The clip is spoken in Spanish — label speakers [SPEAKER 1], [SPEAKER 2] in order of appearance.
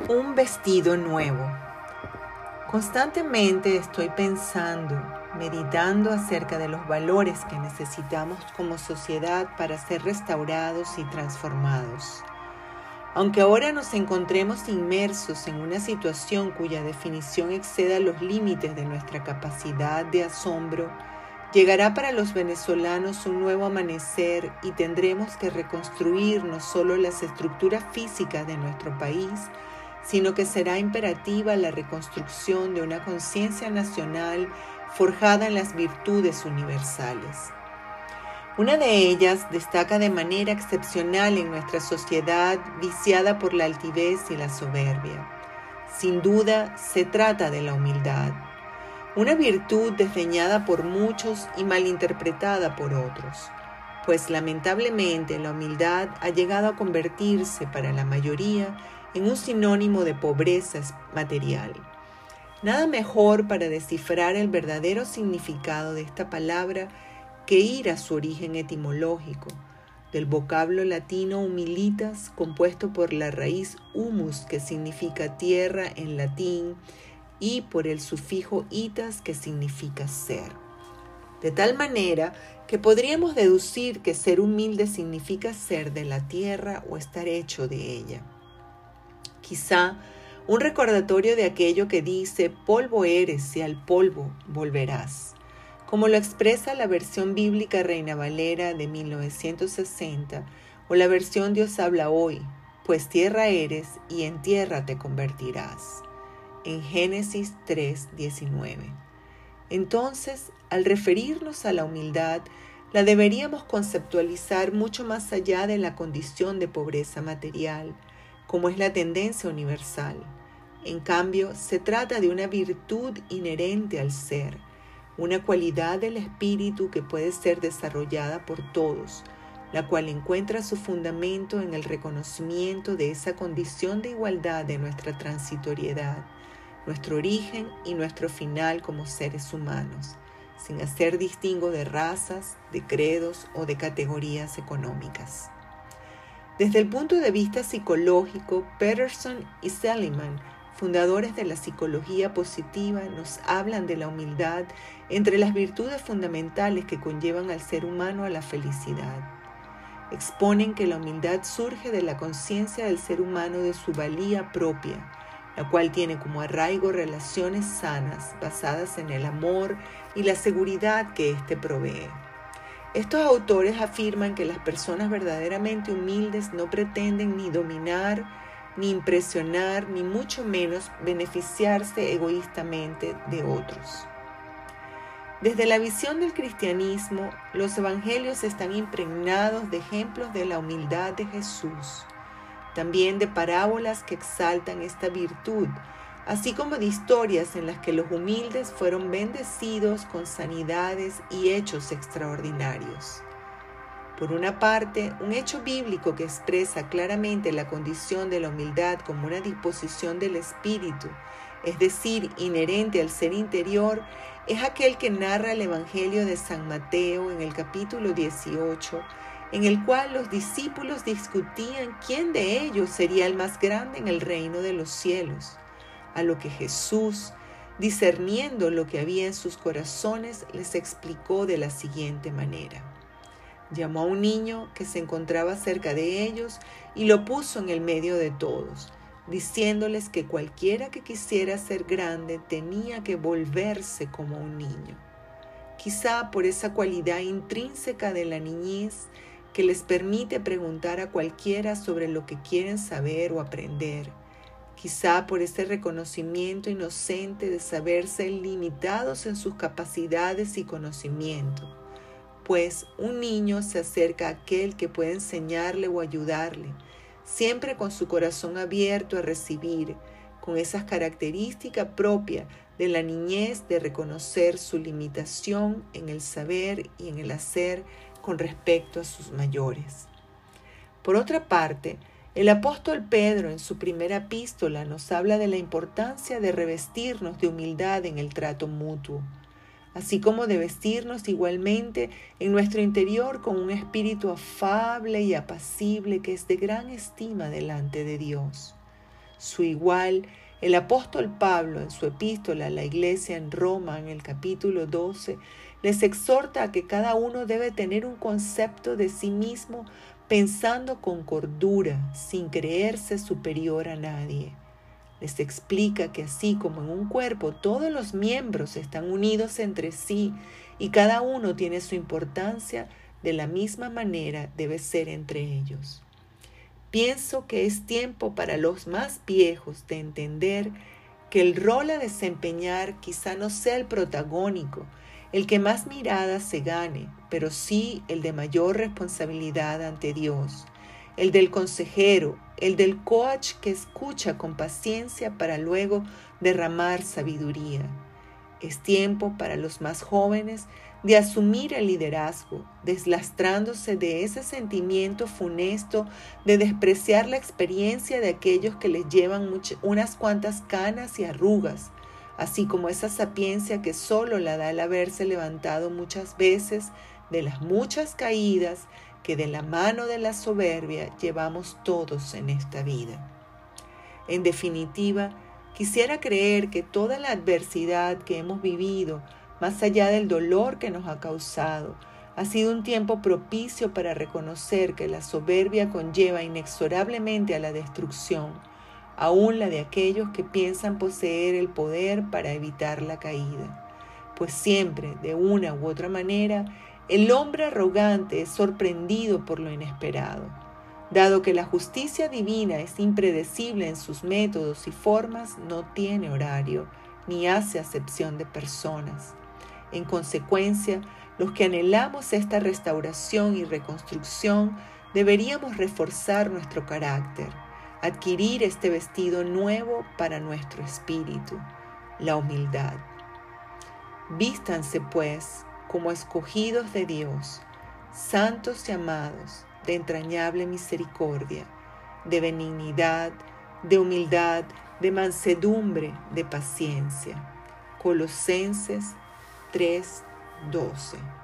[SPEAKER 1] Un vestido nuevo. Constantemente estoy pensando, meditando acerca de los valores que necesitamos como sociedad para ser restaurados y transformados. Aunque ahora nos encontremos inmersos en una situación cuya definición exceda los límites de nuestra capacidad de asombro, llegará para los venezolanos un nuevo amanecer y tendremos que reconstruir no solo las estructuras físicas de nuestro país, sino que será imperativa la reconstrucción de una conciencia nacional forjada en las virtudes universales. Una de ellas destaca de manera excepcional en nuestra sociedad viciada por la altivez y la soberbia. Sin duda, se trata de la humildad, una virtud desdeñada por muchos y malinterpretada por otros, pues lamentablemente la humildad ha llegado a convertirse para la mayoría en un sinónimo de pobreza material. Nada mejor para descifrar el verdadero significado de esta palabra que ir a su origen etimológico, del vocablo latino humilitas, compuesto por la raíz humus, que significa tierra en latín, y por el sufijo itas, que significa ser. De tal manera que podríamos deducir que ser humilde significa ser de la tierra o estar hecho de ella quizá un recordatorio de aquello que dice, polvo eres y al polvo volverás, como lo expresa la versión bíblica Reina Valera de 1960 o la versión Dios habla hoy, pues tierra eres y en tierra te convertirás, en Génesis 3:19. Entonces, al referirnos a la humildad, la deberíamos conceptualizar mucho más allá de la condición de pobreza material, como es la tendencia universal. En cambio, se trata de una virtud inherente al ser, una cualidad del espíritu que puede ser desarrollada por todos, la cual encuentra su fundamento en el reconocimiento de esa condición de igualdad de nuestra transitoriedad, nuestro origen y nuestro final como seres humanos, sin hacer distingo de razas, de credos o de categorías económicas. Desde el punto de vista psicológico, Peterson y Seligman, fundadores de la psicología positiva, nos hablan de la humildad entre las virtudes fundamentales que conllevan al ser humano a la felicidad. Exponen que la humildad surge de la conciencia del ser humano de su valía propia, la cual tiene como arraigo relaciones sanas basadas en el amor y la seguridad que éste provee. Estos autores afirman que las personas verdaderamente humildes no pretenden ni dominar, ni impresionar, ni mucho menos beneficiarse egoístamente de otros. Desde la visión del cristianismo, los evangelios están impregnados de ejemplos de la humildad de Jesús, también de parábolas que exaltan esta virtud así como de historias en las que los humildes fueron bendecidos con sanidades y hechos extraordinarios. Por una parte, un hecho bíblico que expresa claramente la condición de la humildad como una disposición del espíritu, es decir, inherente al ser interior, es aquel que narra el Evangelio de San Mateo en el capítulo 18, en el cual los discípulos discutían quién de ellos sería el más grande en el reino de los cielos a lo que Jesús, discerniendo lo que había en sus corazones, les explicó de la siguiente manera. Llamó a un niño que se encontraba cerca de ellos y lo puso en el medio de todos, diciéndoles que cualquiera que quisiera ser grande tenía que volverse como un niño. Quizá por esa cualidad intrínseca de la niñez que les permite preguntar a cualquiera sobre lo que quieren saber o aprender, quizá por ese reconocimiento inocente de saberse limitados en sus capacidades y conocimiento, pues un niño se acerca a aquel que puede enseñarle o ayudarle, siempre con su corazón abierto a recibir, con esas características propias de la niñez de reconocer su limitación en el saber y en el hacer con respecto a sus mayores. Por otra parte, el apóstol Pedro en su primera epístola nos habla de la importancia de revestirnos de humildad en el trato mutuo, así como de vestirnos igualmente en nuestro interior con un espíritu afable y apacible que es de gran estima delante de Dios. su igual, el apóstol Pablo en su epístola a la iglesia en Roma en el capítulo 12 les exhorta a que cada uno debe tener un concepto de sí mismo pensando con cordura, sin creerse superior a nadie. Les explica que así como en un cuerpo todos los miembros están unidos entre sí y cada uno tiene su importancia, de la misma manera debe ser entre ellos. Pienso que es tiempo para los más viejos de entender que el rol a desempeñar quizá no sea el protagónico, el que más miradas se gane, pero sí el de mayor responsabilidad ante Dios, el del consejero, el del coach que escucha con paciencia para luego derramar sabiduría. Es tiempo para los más jóvenes de asumir el liderazgo, deslastrándose de ese sentimiento funesto de despreciar la experiencia de aquellos que les llevan unas cuantas canas y arrugas, así como esa sapiencia que solo la da el haberse levantado muchas veces de las muchas caídas que de la mano de la soberbia llevamos todos en esta vida. En definitiva, quisiera creer que toda la adversidad que hemos vivido más allá del dolor que nos ha causado. Ha sido un tiempo propicio para reconocer que la soberbia conlleva inexorablemente a la destrucción, aún la de aquellos que piensan poseer el poder para evitar la caída. Pues siempre, de una u otra manera, el hombre arrogante es sorprendido por lo inesperado. Dado que la justicia divina es impredecible en sus métodos y formas, no tiene horario, ni hace acepción de personas. En consecuencia, los que anhelamos esta restauración y reconstrucción deberíamos reforzar nuestro carácter, adquirir este vestido nuevo para nuestro espíritu, la humildad. Vístanse pues como escogidos de Dios, santos y amados, de entrañable misericordia, de benignidad, de humildad, de mansedumbre, de paciencia. Colosenses 3, 12.